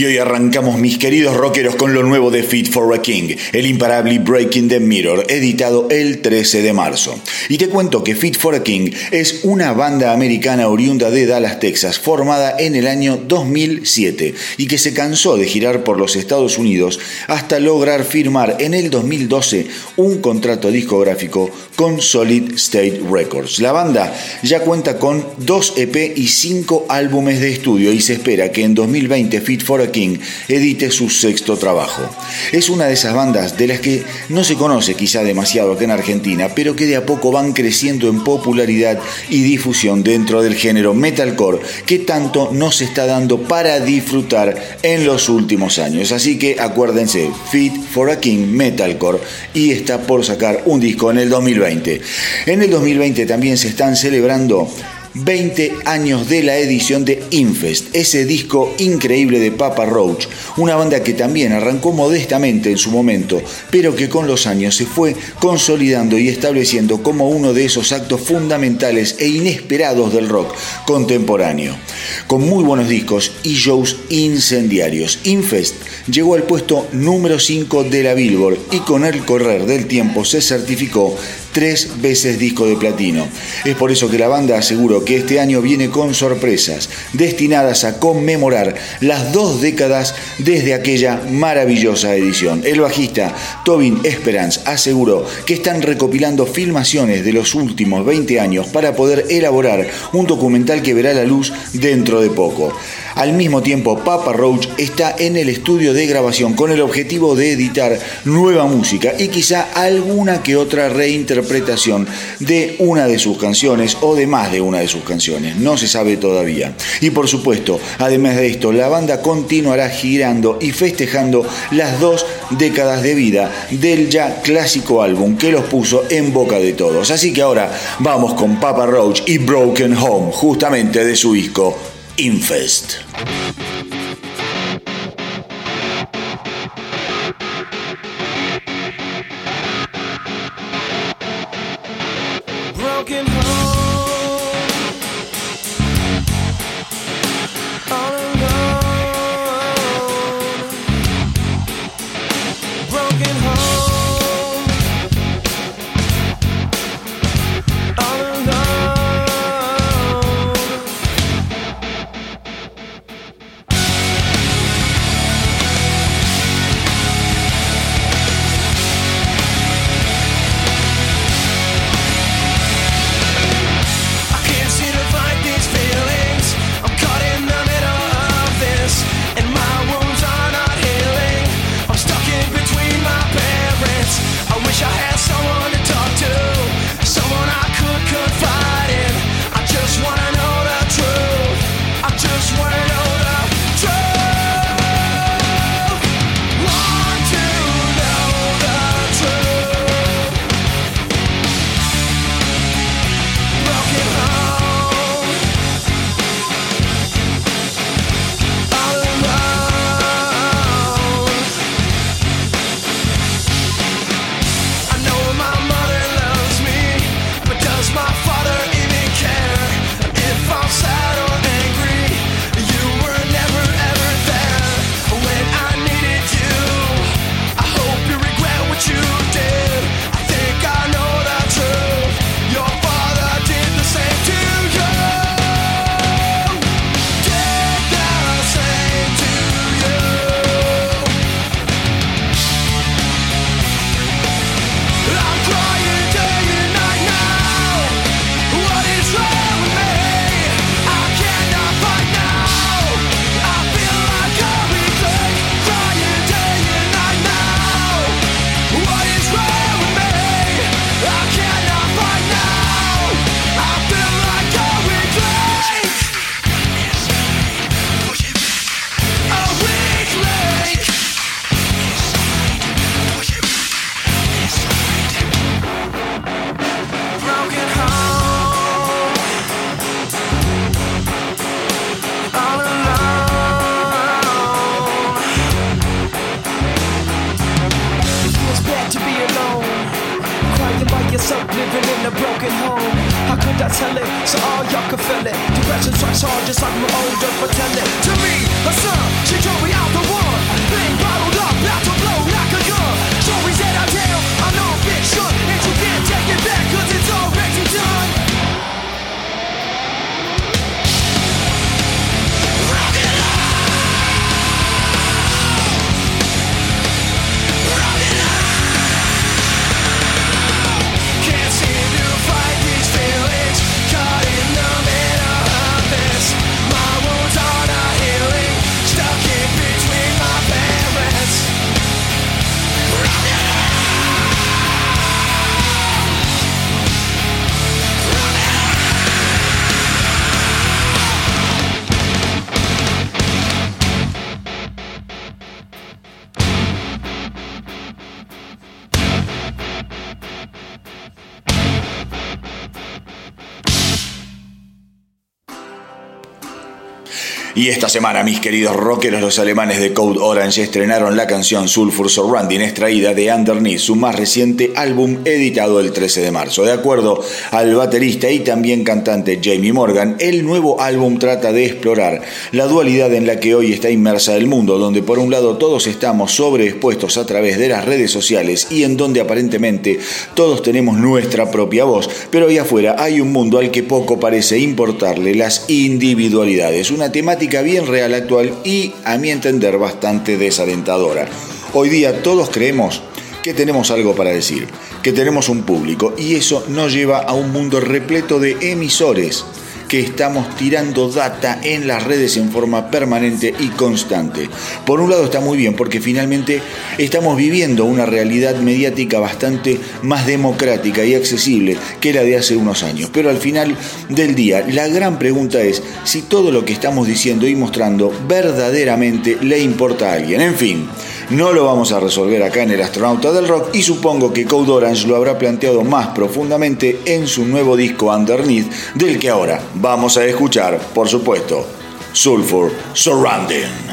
Y hoy arrancamos, mis queridos rockeros, con lo nuevo de Fit for a King, el imparable Breaking the Mirror, editado el 13 de marzo. Y te cuento que Fit for a King es una banda americana oriunda de Dallas, Texas, formada en el año 2007 y que se cansó de girar por los Estados Unidos hasta lograr firmar en el 2012 un contrato discográfico con Solid State Records. La banda ya cuenta con dos EP y cinco álbumes de estudio y se espera que en 2020 Fit for King edite su sexto trabajo. Es una de esas bandas de las que no se conoce quizá demasiado acá en Argentina, pero que de a poco van creciendo en popularidad y difusión dentro del género metalcore que tanto nos está dando para disfrutar en los últimos años. Así que acuérdense, Fit for a King Metalcore y está por sacar un disco en el 2020. En el 2020 también se están celebrando 20 años de la edición de Infest, ese disco increíble de Papa Roach, una banda que también arrancó modestamente en su momento, pero que con los años se fue consolidando y estableciendo como uno de esos actos fundamentales e inesperados del rock contemporáneo. con muy buenos discos y shows incendiarios. Infest llegó al puesto número 5 de la Billboard y con el correr del tiempo se certificó tres veces disco de platino. Es por eso que la banda aseguró que este año viene con sorpresas destinadas a conmemorar las dos décadas desde aquella maravillosa edición. El bajista Tobin Esperance aseguró que están recopilando filmaciones de los últimos 20 años para poder elaborar un documental que verá la luz dentro de poco. Al mismo tiempo, Papa Roach está en el estudio de grabación con el objetivo de editar nueva música y quizá alguna que otra reinterpretación de una de sus canciones o de más de una de sus canciones. No se sabe todavía. Y por supuesto, además de esto, la banda continuará girando y festejando las dos décadas de vida del ya clásico álbum que los puso en boca de todos. Así que ahora vamos con Papa Roach y Broken Home, justamente de su disco Infest. yourself living in a broken home. How could I tell it so all y'all could feel it? Depression strikes hard just like my old dope pretending. To me, her son, she told me I'm the one. Being bottled up, about to blow like a gun. Stories that I tell, I know fiction. And you can't take it back cause it's already done. Y esta semana, mis queridos rockeros, los alemanes de Code Orange estrenaron la canción Sulfur Surrounding, extraída de Underneath, su más reciente álbum editado el 13 de marzo. De acuerdo al baterista y también cantante Jamie Morgan, el nuevo álbum trata de explorar la dualidad en la que hoy está inmersa el mundo, donde por un lado todos estamos sobreexpuestos a través de las redes sociales y en donde aparentemente todos tenemos nuestra propia voz, pero ahí afuera hay un mundo al que poco parece importarle las individualidades, una temática bien real actual y, a mi entender, bastante desalentadora. Hoy día todos creemos que tenemos algo para decir, que tenemos un público y eso nos lleva a un mundo repleto de emisores que estamos tirando data en las redes en forma permanente y constante. Por un lado está muy bien porque finalmente estamos viviendo una realidad mediática bastante más democrática y accesible que la de hace unos años. Pero al final del día, la gran pregunta es si todo lo que estamos diciendo y mostrando verdaderamente le importa a alguien. En fin. No lo vamos a resolver acá en el astronauta del rock y supongo que Code Orange lo habrá planteado más profundamente en su nuevo disco Underneath, del que ahora vamos a escuchar, por supuesto, Sulfur Surrounding.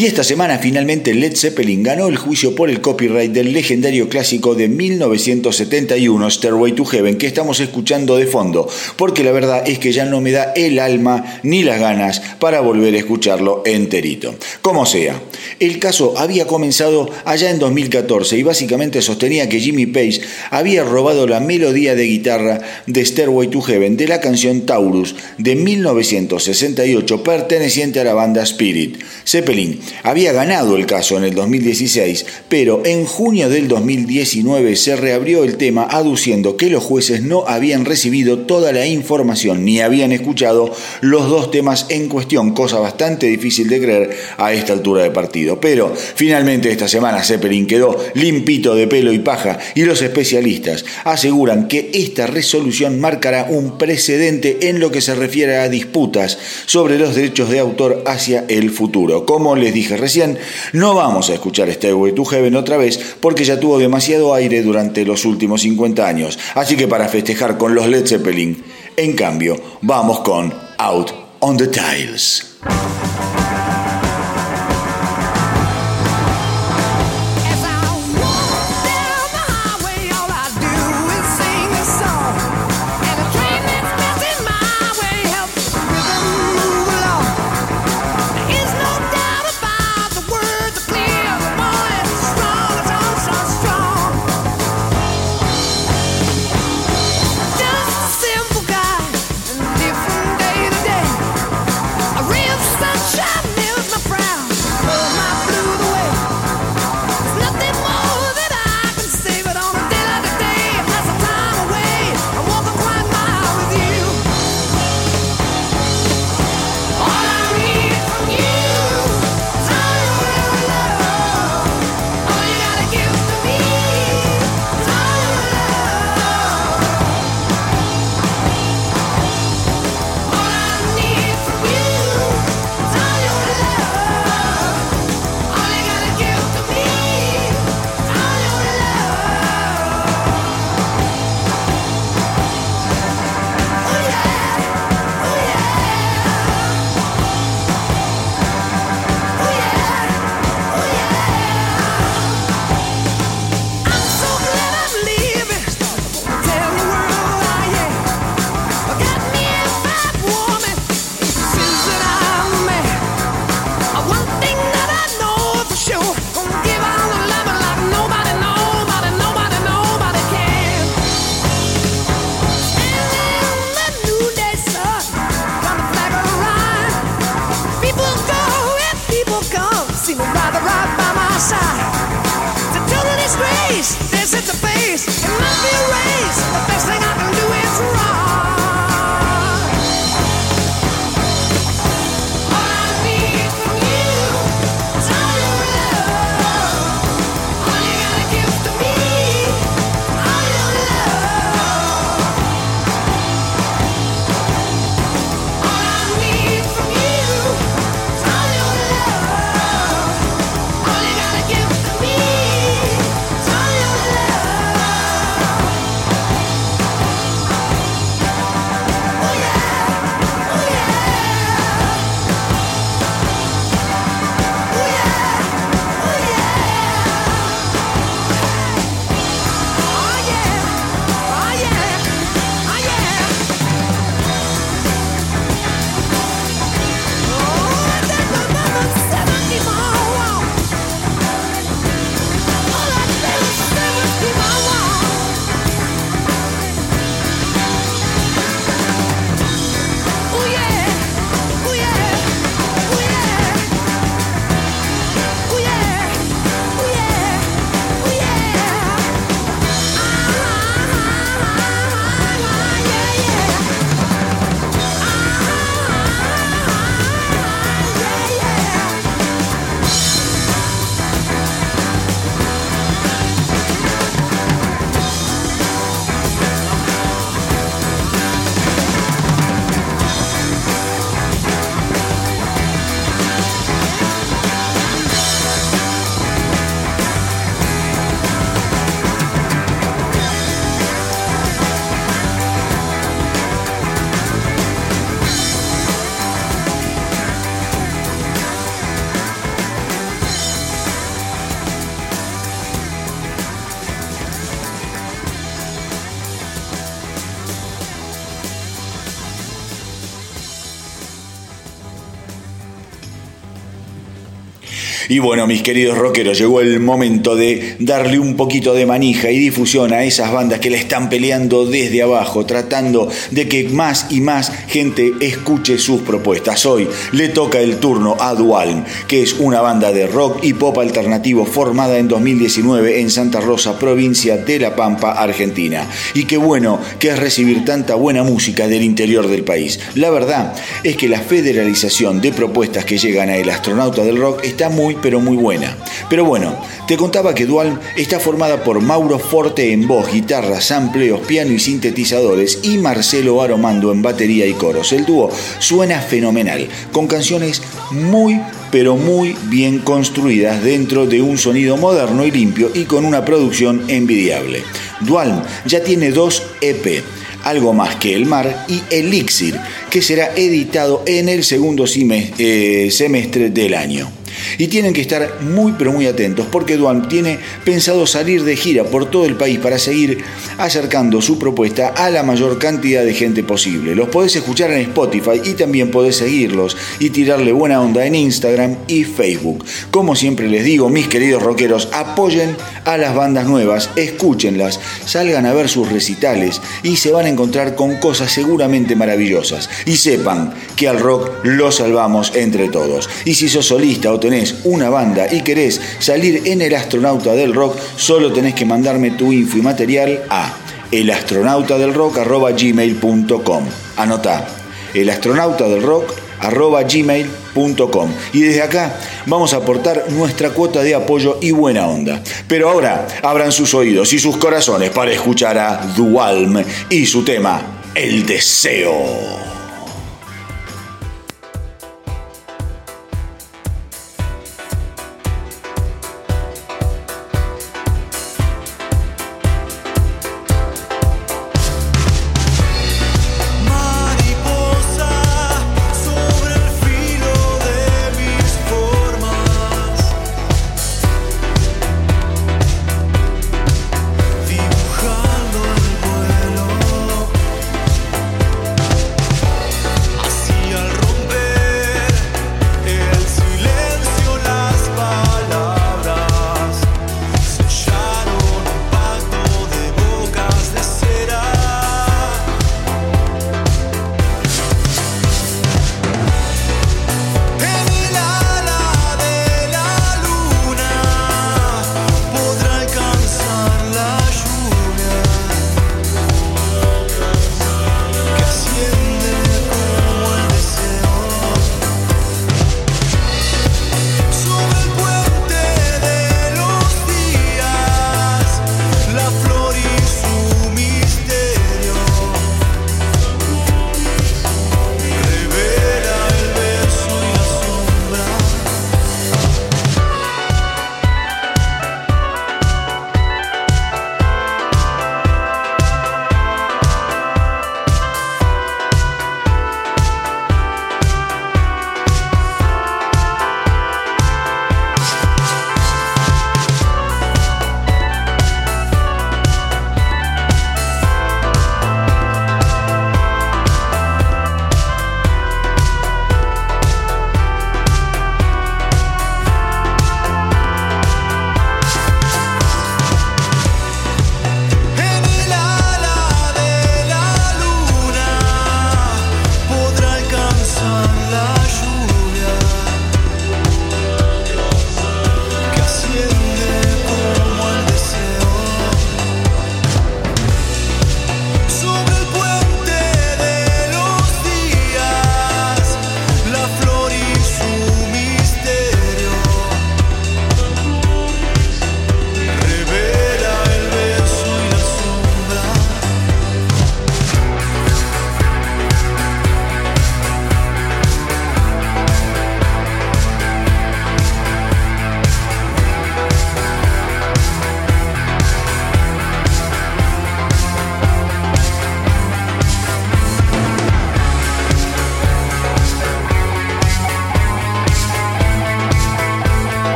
Y esta semana finalmente Led Zeppelin ganó el juicio por el copyright del legendario clásico de 1971 Stairway to Heaven que estamos escuchando de fondo, porque la verdad es que ya no me da el alma ni las ganas para volver a escucharlo enterito. Como sea, el caso había comenzado allá en 2014 y básicamente sostenía que Jimmy Page había robado la melodía de guitarra de Stairway to Heaven de la canción Taurus de 1968 perteneciente a la banda Spirit. Zeppelin había ganado el caso en el 2016, pero en junio del 2019 se reabrió el tema aduciendo que los jueces no habían recibido toda la información ni habían escuchado los dos temas en cuestión, cosa bastante difícil de creer a esta altura de partido. Pero finalmente esta semana Zeppelin quedó limpito de pelo y paja y los especialistas aseguran que esta resolución marcará un precedente en lo que se refiere a disputas sobre los derechos de autor hacia el futuro. Como les dije recién, no vamos a escuchar Stairway to Heaven otra vez porque ya tuvo demasiado aire durante los últimos 50 años. Así que para festejar con los Led Zeppelin, en cambio, vamos con Out on the Tiles. Y bueno, mis queridos rockeros, llegó el momento de darle un poquito de manija y difusión a esas bandas que le están peleando desde abajo, tratando de que más y más gente escuche sus propuestas. Hoy le toca el turno a Dualm, que es una banda de rock y pop alternativo formada en 2019 en Santa Rosa, provincia de La Pampa, Argentina. Y qué bueno que es recibir tanta buena música del interior del país. La verdad es que la federalización de propuestas que llegan a El Astronauta del Rock está muy pero muy buena. Pero bueno, te contaba que Dual está formada por Mauro Forte en voz, guitarra, sampleos, piano y sintetizadores y Marcelo Aromando en batería y coros. El dúo suena fenomenal, con canciones muy pero muy bien construidas dentro de un sonido moderno y limpio y con una producción envidiable. Dualm ya tiene dos EP, algo más que el mar y Elixir, que será editado en el segundo eh, semestre del año. Y tienen que estar muy pero muy atentos porque Duan tiene pensado salir de gira por todo el país para seguir acercando su propuesta a la mayor cantidad de gente posible. Los podés escuchar en Spotify y también podés seguirlos y tirarle buena onda en Instagram y Facebook. Como siempre les digo, mis queridos rockeros, apoyen a las bandas nuevas, escúchenlas, salgan a ver sus recitales y se van a encontrar con cosas seguramente maravillosas. Y sepan que al rock lo salvamos entre todos. Y si sos solista o tenés una banda y querés salir en el astronauta del rock, solo tenés que mandarme tu info y material a elastronautadelrock.gmail.com Anota, elastronautadelrock.gmail.com Y desde acá vamos a aportar nuestra cuota de apoyo y buena onda. Pero ahora abran sus oídos y sus corazones para escuchar a Dualm y su tema, El Deseo.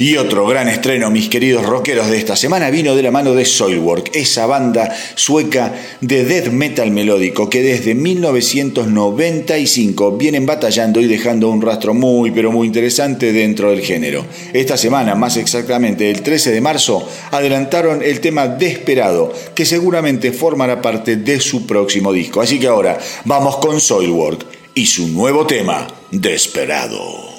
Y otro gran estreno, mis queridos rockeros de esta semana, vino de la mano de Soilwork, esa banda sueca de death metal melódico que desde 1995 vienen batallando y dejando un rastro muy pero muy interesante dentro del género. Esta semana, más exactamente el 13 de marzo, adelantaron el tema Desperado, que seguramente formará parte de su próximo disco. Así que ahora vamos con Soilwork y su nuevo tema, Desperado.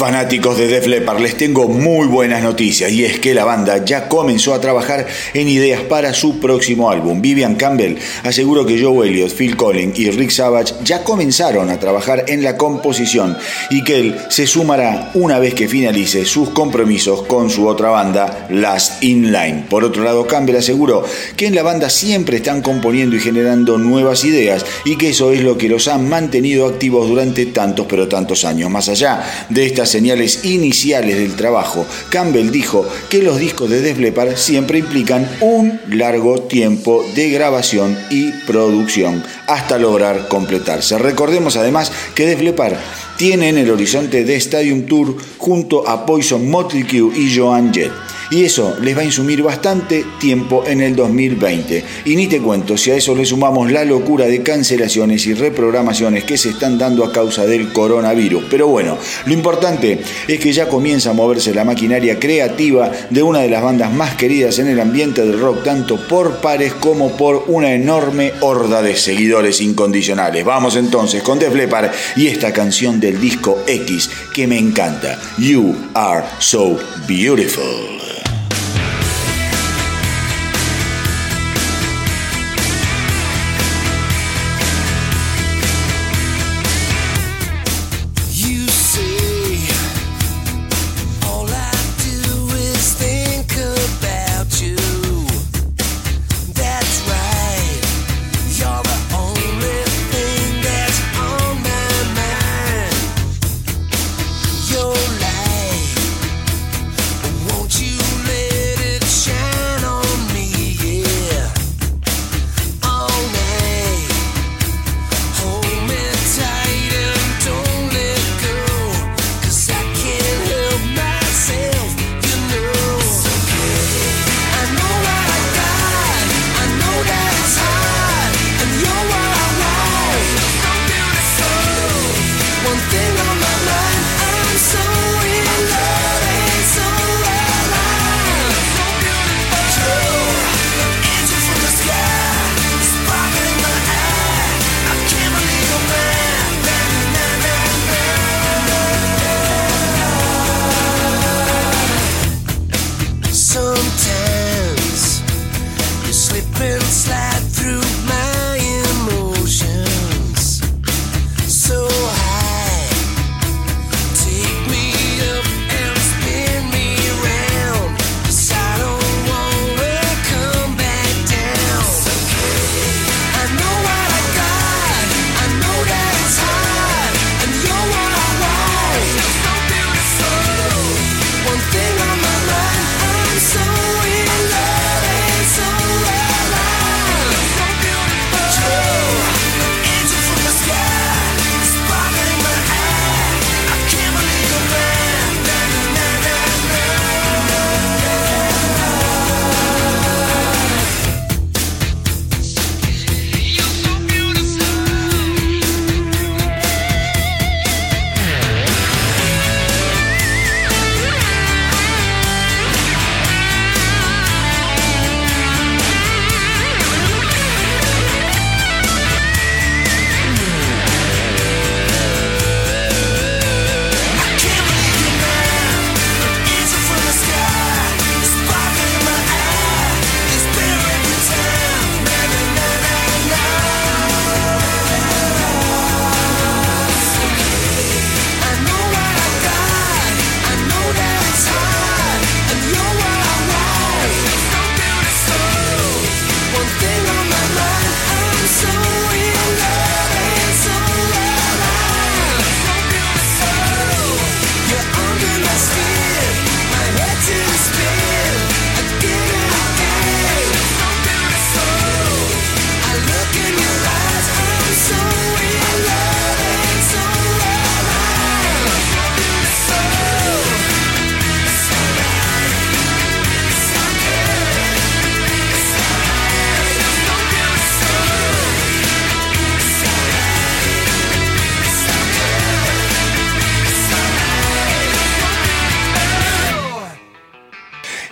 Fanáticos de Def Leppard, les tengo muy buenas noticias y es que la banda ya comenzó a trabajar en ideas para su próximo álbum. Vivian Campbell aseguró que Joe Elliott, Phil Collins y Rick Savage ya comenzaron a trabajar en la composición y que él se sumará una vez que finalice sus compromisos con su otra banda, Last In Line. Por otro lado, Campbell aseguró que en la banda siempre están componiendo y generando nuevas ideas y que eso es lo que los ha mantenido activos durante tantos pero tantos años. Más allá de estas señales iniciales del trabajo, Campbell dijo que los discos de Def Leppard siempre implican un largo tiempo de grabación y producción hasta lograr completarse. Recordemos además que Def Leppard tiene en el horizonte de Stadium Tour junto a Poison, Motley Crue y Joan Jett y eso les va a insumir bastante tiempo en el 2020. Y ni te cuento si a eso le sumamos la locura de cancelaciones y reprogramaciones que se están dando a causa del coronavirus. Pero bueno, lo importante es que ya comienza a moverse la maquinaria creativa de una de las bandas más queridas en el ambiente del rock, tanto por pares como por una enorme horda de seguidores incondicionales. Vamos entonces con Def Leppard y esta canción del disco X que me encanta. You are so beautiful.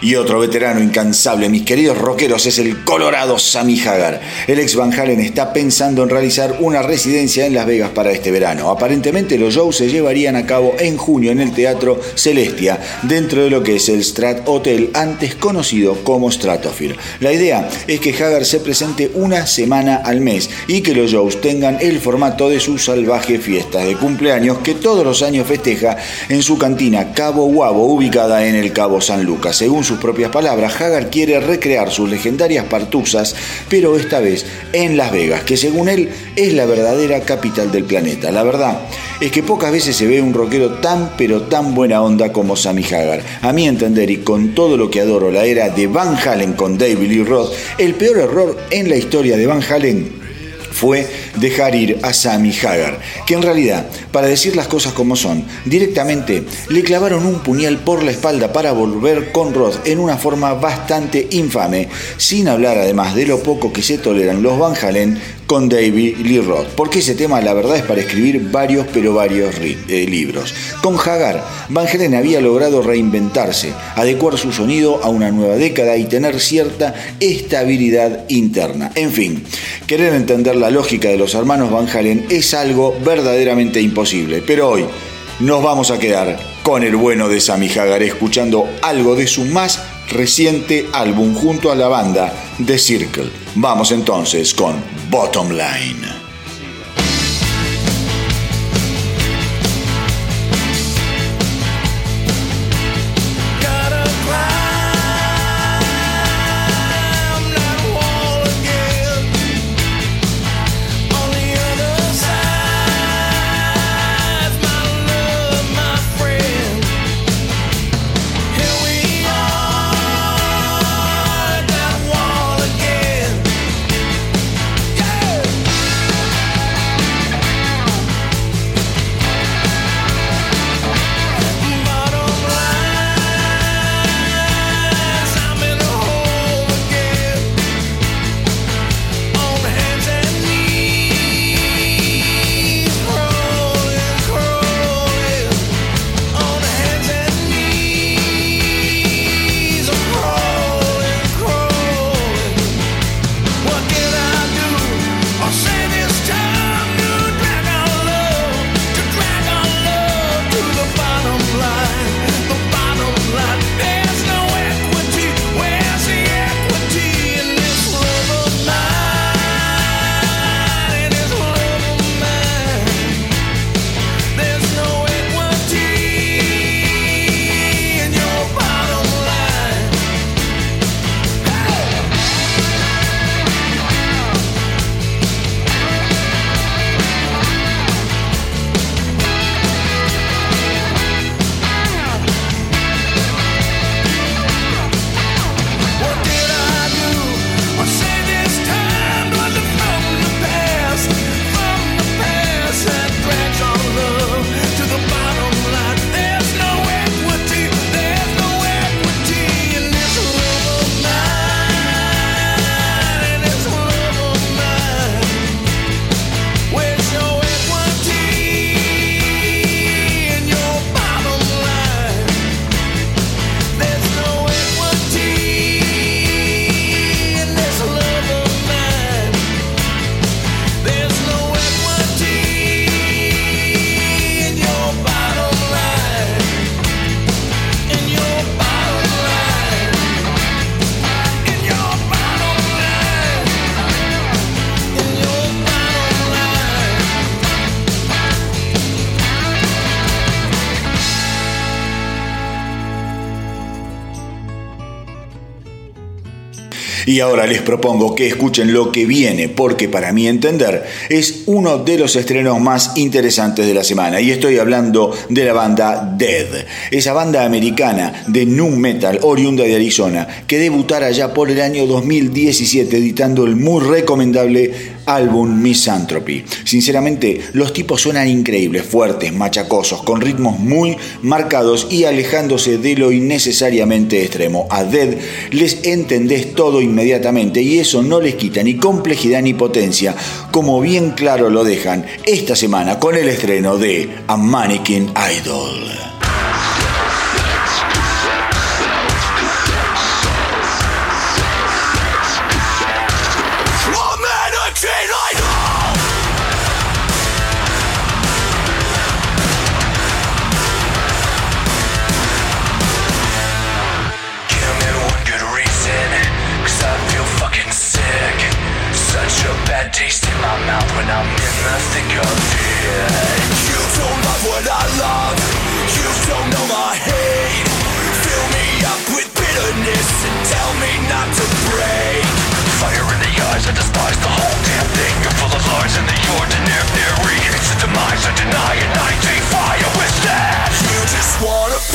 Y otro veterano incansable, mis queridos rockeros, es el colorado Sammy Hagar. El ex Van Halen está pensando en realizar una residencia en Las Vegas para este verano. Aparentemente los shows se llevarían a cabo en junio en el Teatro Celestia, dentro de lo que es el Strat Hotel, antes conocido como Stratosphere. La idea es que Hagar se presente una semana al mes y que los shows tengan el formato de su salvaje fiesta de cumpleaños que todos los años festeja en su cantina Cabo Guabo, ubicada en el Cabo San Lucas. Según sus propias palabras, Hagar quiere recrear sus legendarias partuzas, pero esta vez en Las Vegas, que según él es la verdadera capital del planeta. La verdad es que pocas veces se ve un rockero tan pero tan buena onda como Sammy Hagar. A mi entender y con todo lo que adoro la era de Van Halen con David Lee Roth, el peor error en la historia de Van Halen fue dejar ir a Sammy Hagar, que en realidad, para decir las cosas como son, directamente le clavaron un puñal por la espalda para volver con Roth en una forma bastante infame, sin hablar además de lo poco que se toleran los Van Halen con David Lee Roth, porque ese tema la verdad es para escribir varios pero varios eh, libros. Con Hagar, Van Halen había logrado reinventarse, adecuar su sonido a una nueva década y tener cierta estabilidad interna. En fin, querer entender la lógica de los hermanos Van Halen es algo verdaderamente imposible, pero hoy nos vamos a quedar con el bueno de Sammy Hagar escuchando algo de su más reciente álbum junto a la banda The Circle. Vamos entonces con Bottom Line. Y ahora les propongo que escuchen lo que viene, porque para mi entender es uno de los estrenos más interesantes de la semana. Y estoy hablando de la banda Dead, esa banda americana de nu metal oriunda de Arizona, que debutara ya por el año 2017 editando el muy recomendable álbum Misanthropy. Sinceramente, los tipos suenan increíbles, fuertes, machacosos, con ritmos muy marcados y alejándose de lo innecesariamente extremo. A Dead les entendés todo inmediatamente y eso no les quita ni complejidad ni potencia, como bien claro lo dejan esta semana con el estreno de A Mannequin Idol. extraordinary It's the demise I deny and I defy it with that You just wanna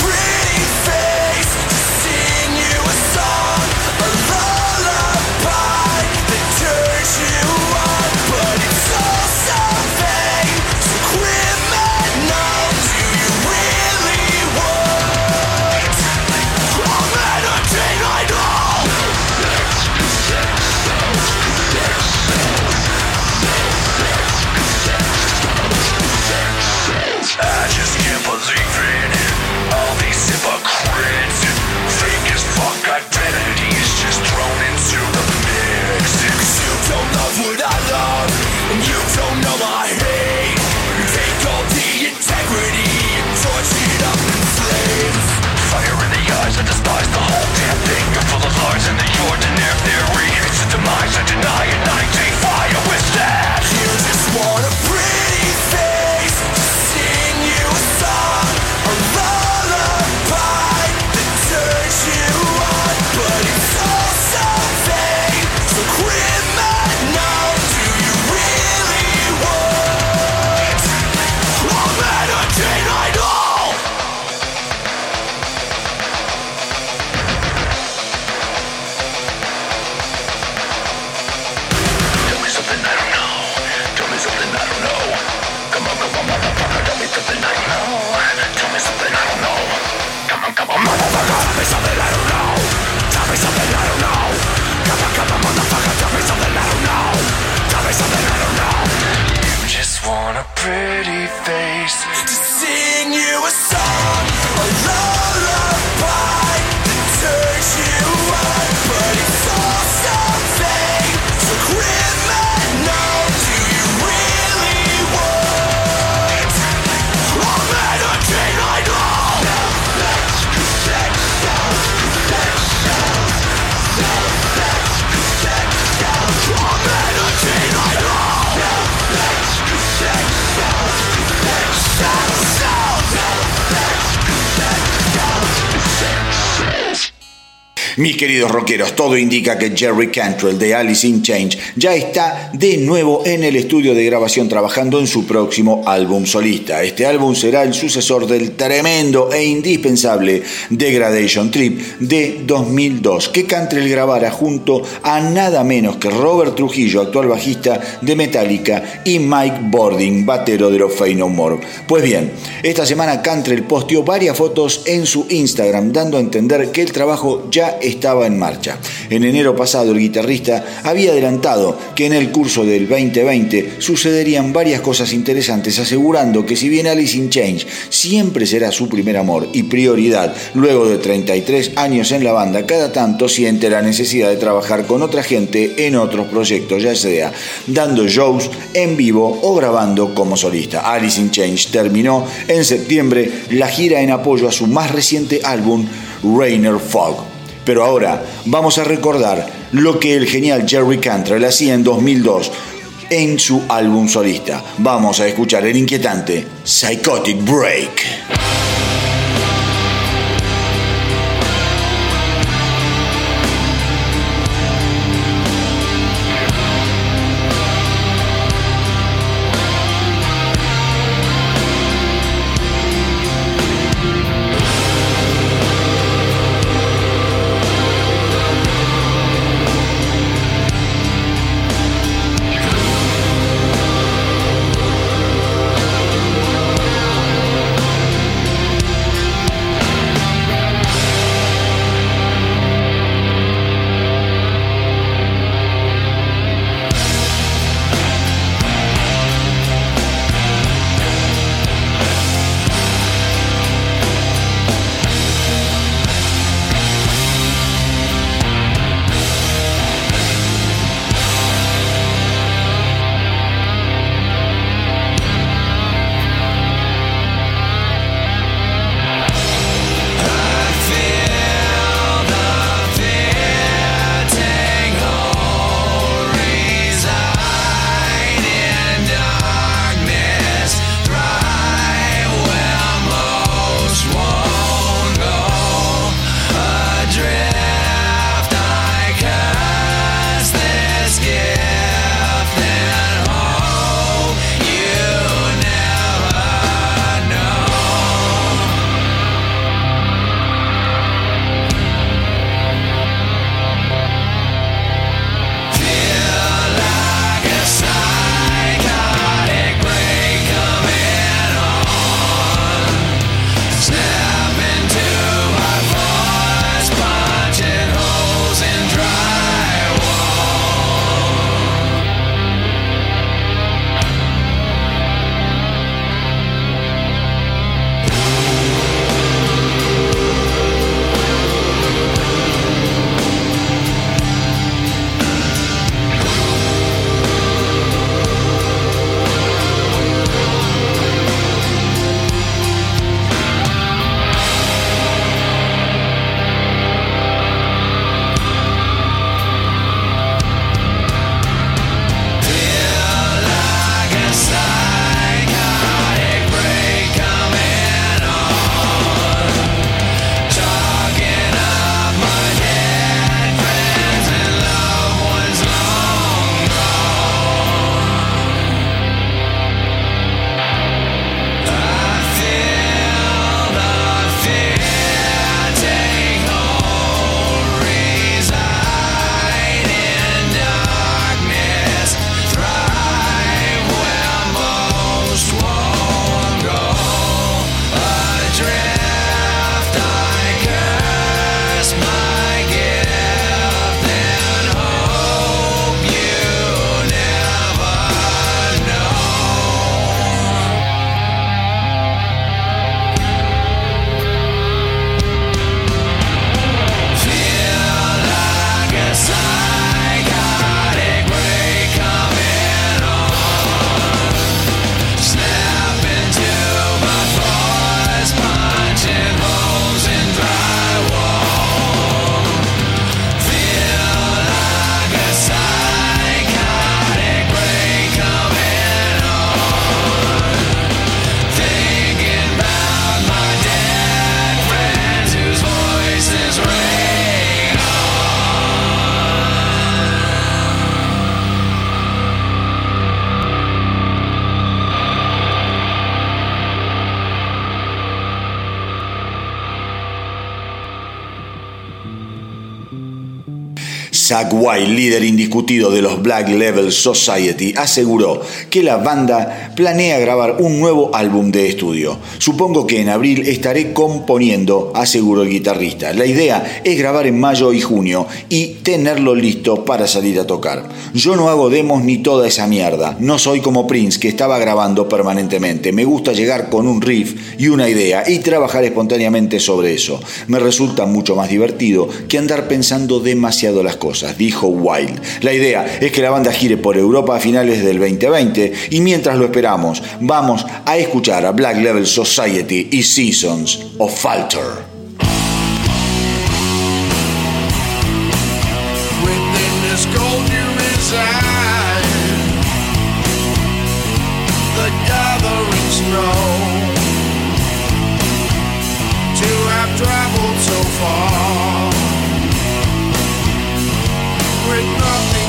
It's a demise, I deny it. Mis queridos rockeros, todo indica que Jerry Cantrell de Alice in Change ya está de nuevo en el estudio de grabación trabajando en su próximo álbum solista. Este álbum será el sucesor del tremendo e indispensable Degradation Trip de 2002, que Cantrell grabara junto a nada menos que Robert Trujillo, actual bajista de Metallica, y Mike Bording, batero de los Fey No More. Pues bien, esta semana Cantrell posteó varias fotos en su Instagram dando a entender que el trabajo ya estaba en marcha. En enero pasado el guitarrista había adelantado que en el curso del 2020 sucederían varias cosas interesantes, asegurando que si bien Alice in Change siempre será su primer amor y prioridad, luego de 33 años en la banda, cada tanto siente la necesidad de trabajar con otra gente en otros proyectos, ya sea dando shows en vivo o grabando como solista. Alice in Change terminó en septiembre la gira en apoyo a su más reciente álbum, Rainer Fog. Pero ahora vamos a recordar lo que el genial Jerry Cantrell hacía en 2002 en su álbum solista. Vamos a escuchar el inquietante Psychotic Break. Zach White, líder indiscutido de los Black Level Society, aseguró que la banda planea grabar un nuevo álbum de estudio. Supongo que en abril estaré componiendo, aseguró el guitarrista. La idea es grabar en mayo y junio y tenerlo listo para salir a tocar. Yo no hago demos ni toda esa mierda. No soy como Prince que estaba grabando permanentemente. Me gusta llegar con un riff y una idea y trabajar espontáneamente sobre eso. Me resulta mucho más divertido que andar pensando demasiado las cosas, dijo Wild. La idea es que la banda gire por Europa a finales del 2020 y mientras lo esperamos, vamos a escuchar a Black Level Society y Seasons of Falter. traveled with nothing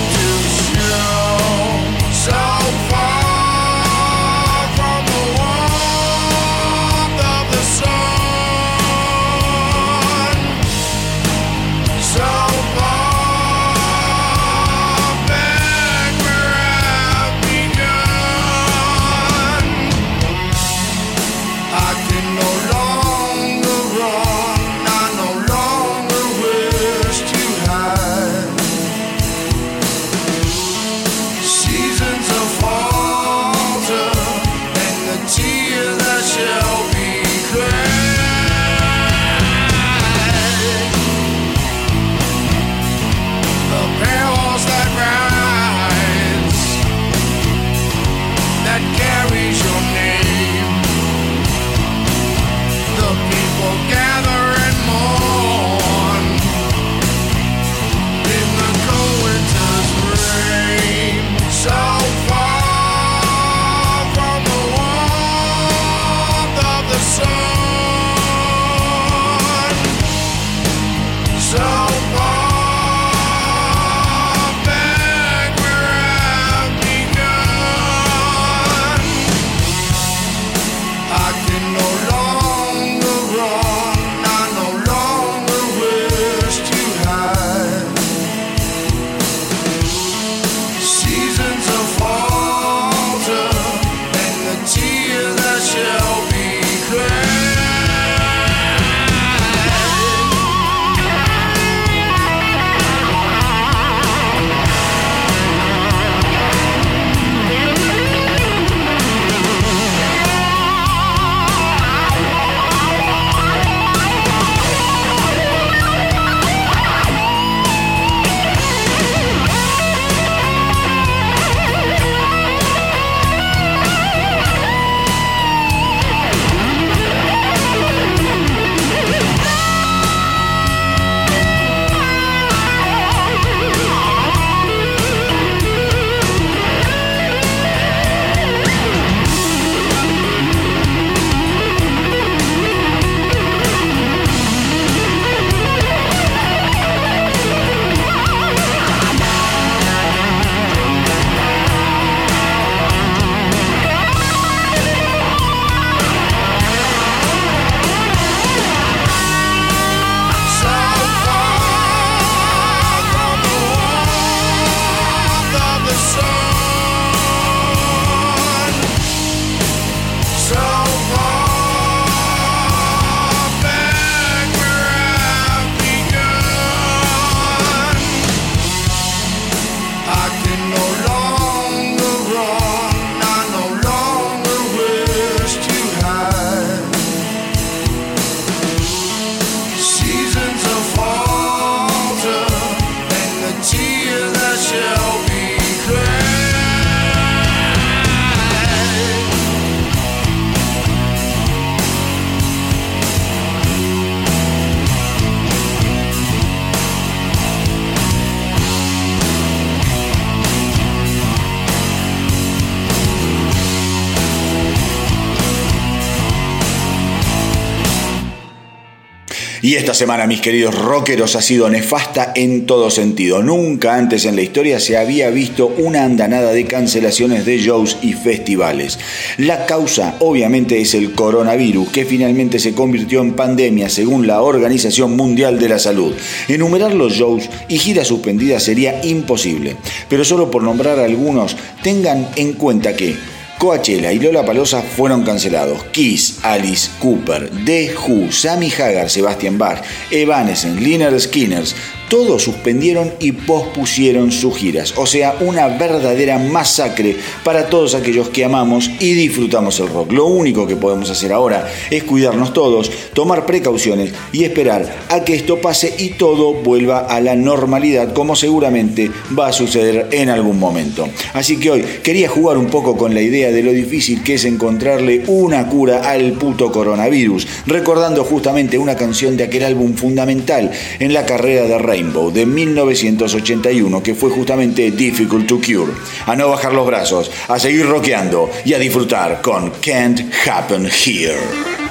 esta semana, mis queridos rockeros, ha sido nefasta en todo sentido. Nunca antes en la historia se había visto una andanada de cancelaciones de shows y festivales. La causa, obviamente, es el coronavirus, que finalmente se convirtió en pandemia según la Organización Mundial de la Salud. Enumerar los shows y giras suspendidas sería imposible, pero solo por nombrar algunos, tengan en cuenta que Coachella y Lola Palosa fueron cancelados. Kiss, Alice Cooper, The Who, Sammy Hagar, Sebastian Bach, Evanescence, Liner Skinners, todos suspendieron y pospusieron sus giras. O sea, una verdadera masacre para todos aquellos que amamos y disfrutamos el rock. Lo único que podemos hacer ahora es cuidarnos todos, tomar precauciones y esperar a que esto pase y todo vuelva a la normalidad como seguramente va a suceder en algún momento. Así que hoy quería jugar un poco con la idea de lo difícil que es encontrarle una cura al puto coronavirus, recordando justamente una canción de aquel álbum fundamental en la carrera de Rey de 1981, que fue justamente Difficult to Cure. A no bajar los brazos, a seguir rockeando y a disfrutar con Can't Happen Here.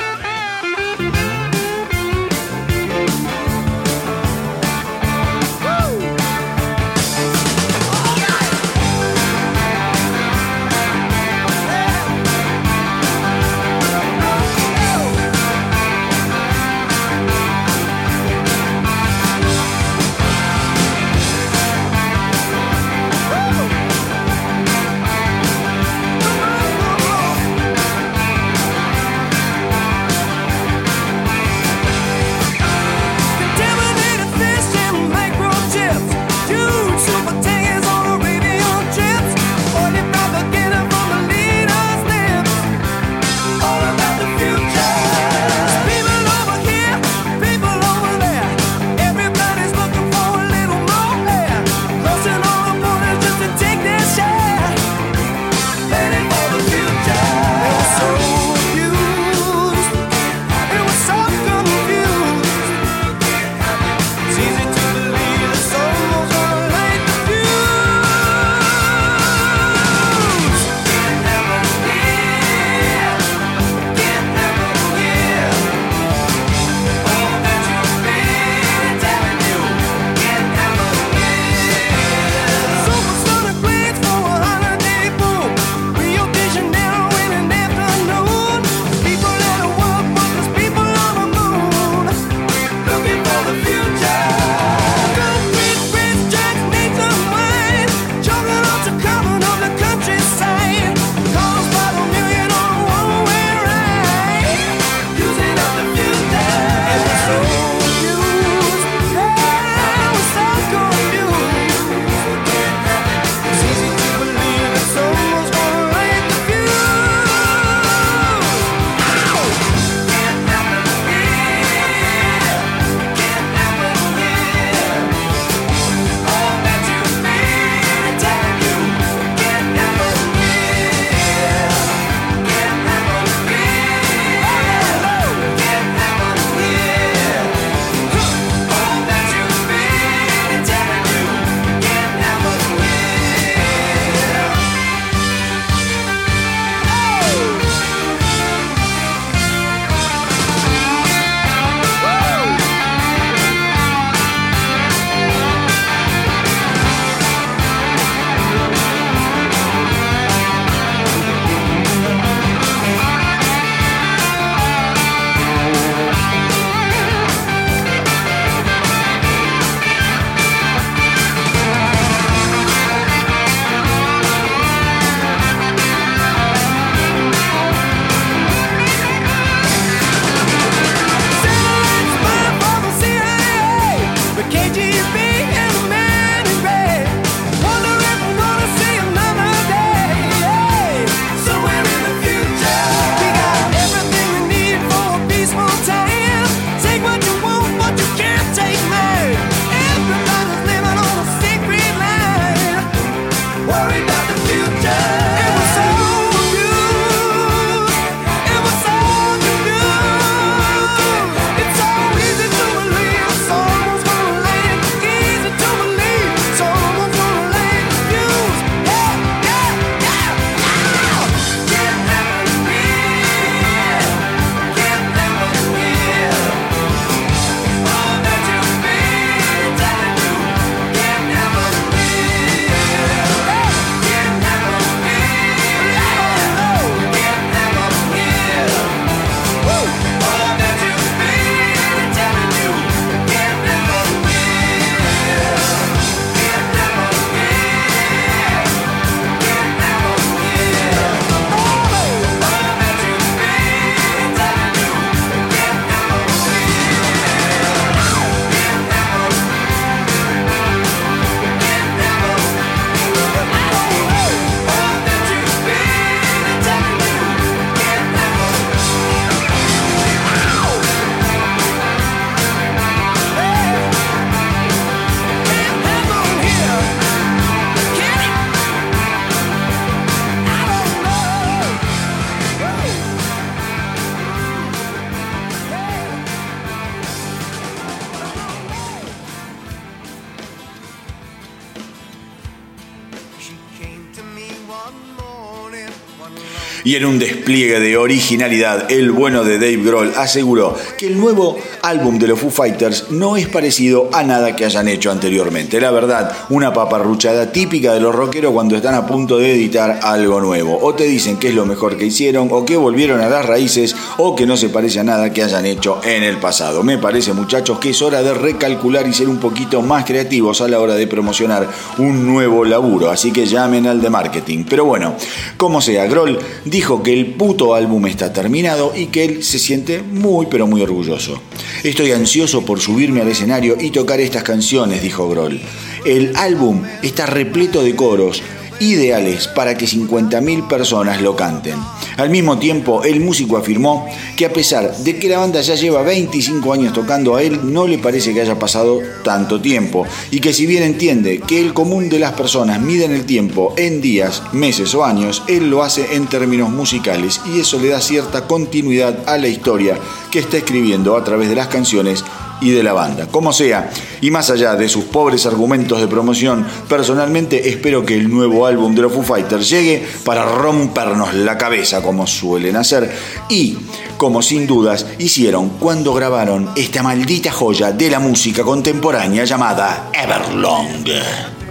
Y en un despliegue de originalidad, el bueno de Dave Grohl aseguró que el nuevo álbum de los Foo Fighters no es parecido a nada que hayan hecho anteriormente. La verdad, una paparruchada típica de los rockeros cuando están a punto de editar algo nuevo. O te dicen que es lo mejor que hicieron, o que volvieron a las raíces, o que no se parece a nada que hayan hecho en el pasado. Me parece, muchachos, que es hora de recalcular y ser un poquito más creativos a la hora de promocionar un nuevo laburo. Así que llamen al de marketing. Pero bueno, como sea, Grohl dijo que el puto álbum está terminado y que él se siente muy pero muy orgulloso. Estoy ansioso por subirme al escenario y tocar estas canciones, dijo Grohl. El álbum está repleto de coros ideales para que 50.000 personas lo canten. Al mismo tiempo, el músico afirmó que a pesar de que la banda ya lleva 25 años tocando a él, no le parece que haya pasado tanto tiempo y que si bien entiende que el común de las personas miden el tiempo en días, meses o años, él lo hace en términos musicales y eso le da cierta continuidad a la historia que está escribiendo a través de las canciones y de la banda. Como sea, y más allá de sus pobres argumentos de promoción, personalmente espero que el nuevo álbum de los Foo Fighters llegue para rompernos la cabeza como suelen hacer y como sin dudas hicieron cuando grabaron esta maldita joya de la música contemporánea llamada Everlong.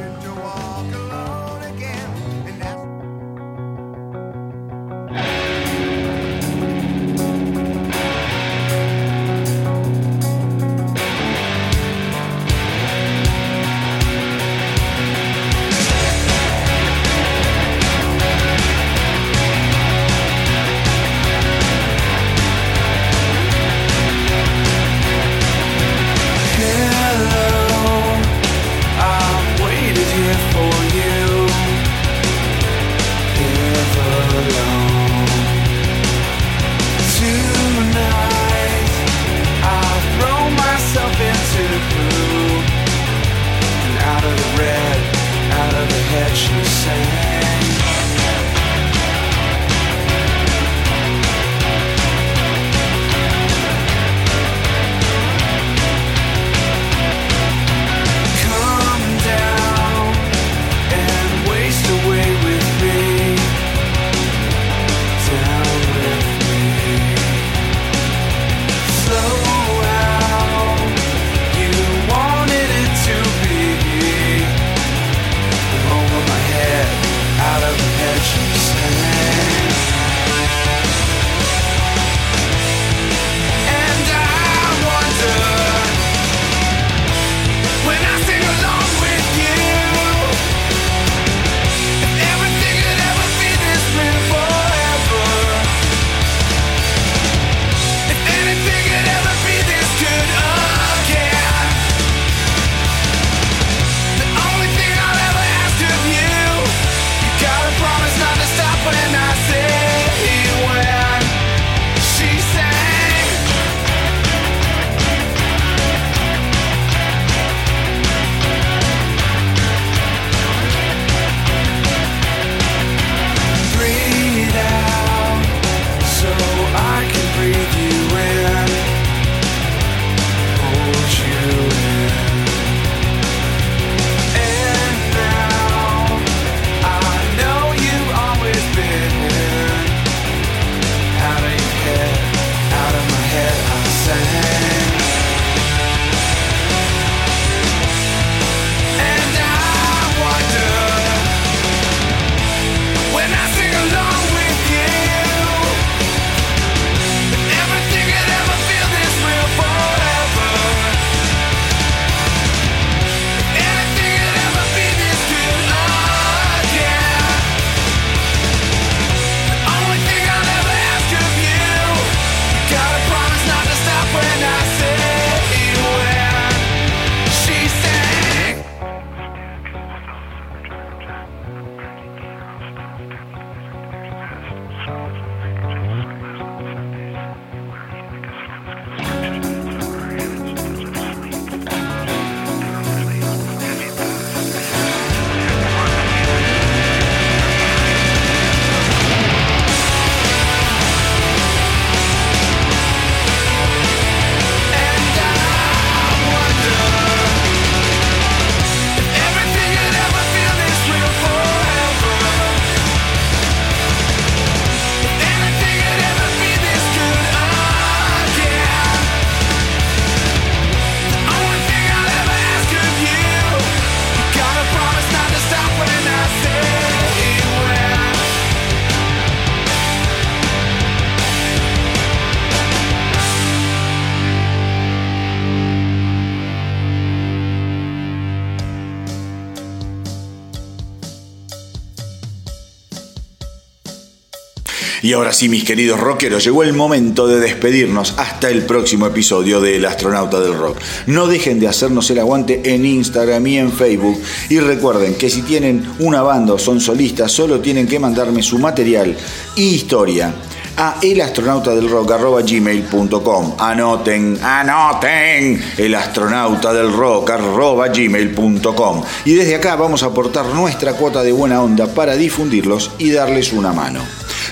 Y ahora sí, mis queridos rockeros, llegó el momento de despedirnos hasta el próximo episodio de El Astronauta del Rock. No dejen de hacernos el aguante en Instagram y en Facebook. Y recuerden que si tienen una banda o son solistas, solo tienen que mandarme su material y historia a elastronautadelrock.gmail.com. Anoten, anoten, elastronautadelrock.gmail.com. Y desde acá vamos a aportar nuestra cuota de buena onda para difundirlos y darles una mano.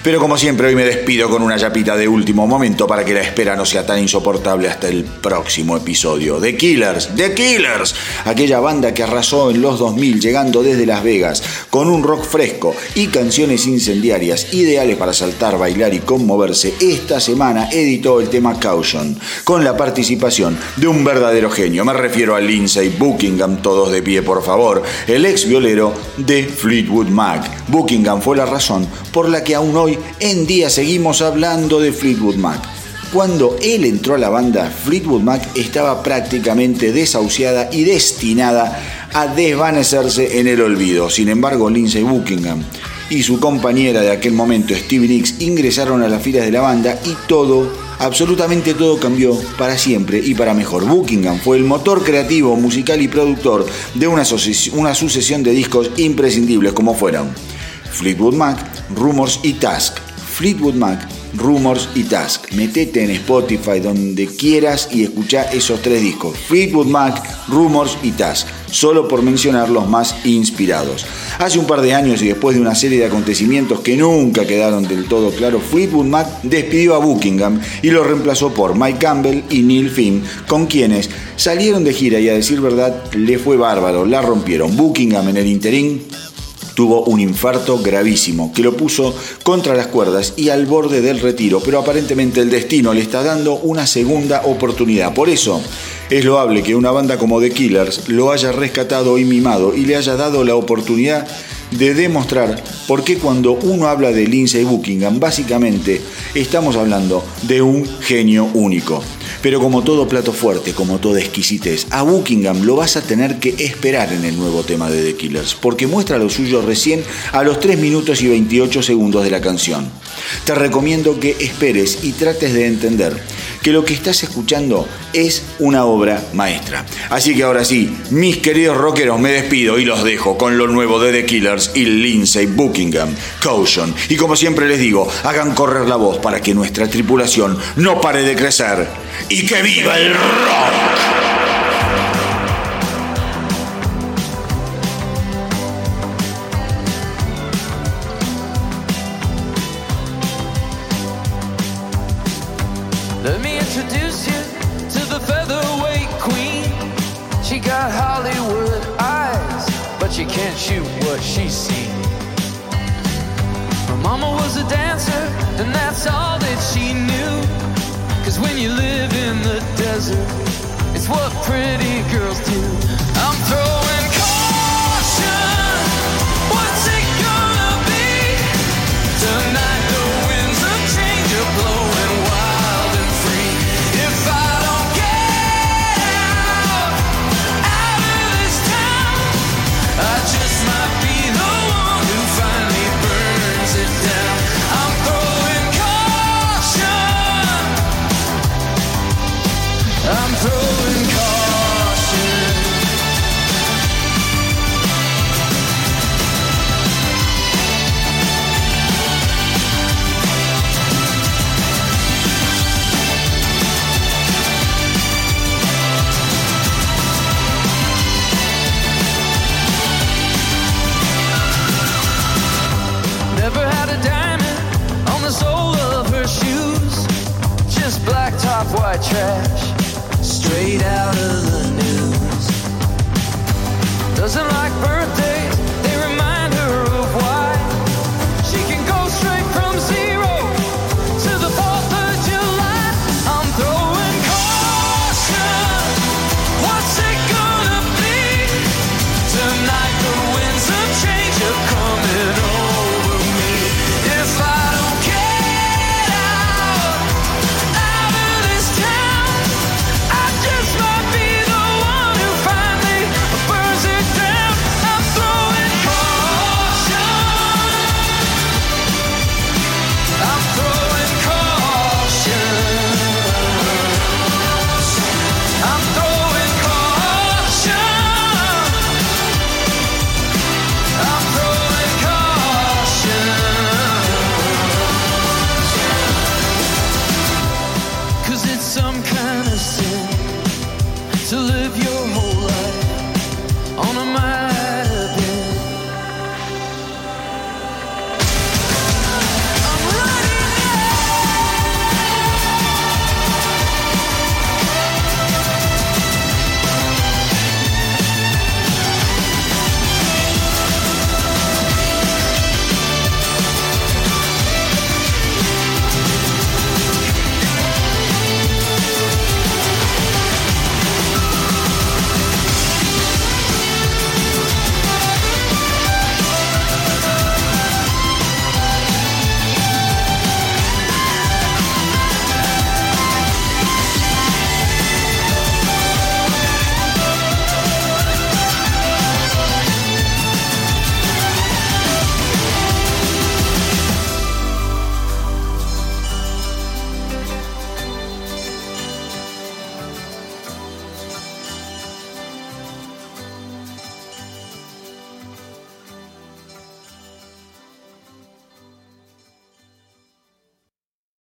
Pero como siempre, hoy me despido con una yapita de último momento para que la espera no sea tan insoportable hasta el próximo episodio. The Killers, The Killers, aquella banda que arrasó en los 2000 llegando desde Las Vegas con un rock fresco y canciones incendiarias ideales para saltar, bailar y conmoverse. Esta semana editó el tema Caution con la participación de un verdadero genio. Me refiero a Lindsay Buckingham, todos de pie por favor, el ex violero de Fleetwood Mac. Buckingham fue la razón por la que aún hoy en día seguimos hablando de Fleetwood Mac. Cuando él entró a la banda, Fleetwood Mac estaba prácticamente desahuciada y destinada a desvanecerse en el olvido. Sin embargo, Lindsay Buckingham y su compañera de aquel momento, Stevie Nicks, ingresaron a las filas de la banda y todo, absolutamente todo cambió para siempre y para mejor. Buckingham fue el motor creativo, musical y productor de una, una sucesión de discos imprescindibles como fueron Fleetwood Mac, Rumors y Task. Fleetwood Mac, Rumors y Task. Metete en Spotify donde quieras y escucha esos tres discos. Fleetwood Mac, Rumors y Task. Solo por mencionar los más inspirados. Hace un par de años y después de una serie de acontecimientos que nunca quedaron del todo claros, Fleetwood Mac despidió a Buckingham y lo reemplazó por Mike Campbell y Neil Finn, con quienes salieron de gira y a decir verdad le fue bárbaro, la rompieron. Buckingham en el interín tuvo un infarto gravísimo que lo puso contra las cuerdas y al borde del retiro, pero aparentemente el destino le está dando una segunda oportunidad. Por eso es loable que una banda como The Killers lo haya rescatado y mimado y le haya dado la oportunidad de demostrar por qué cuando uno habla de Lindsay Buckingham, básicamente estamos hablando de un genio único. Pero como todo plato fuerte, como toda exquisitez, a Buckingham lo vas a tener que esperar en el nuevo tema de The Killers, porque muestra lo suyo recién a los 3 minutos y 28 segundos de la canción. Te recomiendo que esperes y trates de entender que lo que estás escuchando es una obra maestra. Así que ahora sí, mis queridos rockeros, me despido y los dejo con lo nuevo de The Killers y Lindsay Buckingham, Caution. Y como siempre les digo, hagan correr la voz para que nuestra tripulación no pare de crecer y que viva el rock. That's all that she knew. Cause when you live in the desert, it's what pretty girls do. I'm throwing white trash, straight out of the news. Doesn't like birthdays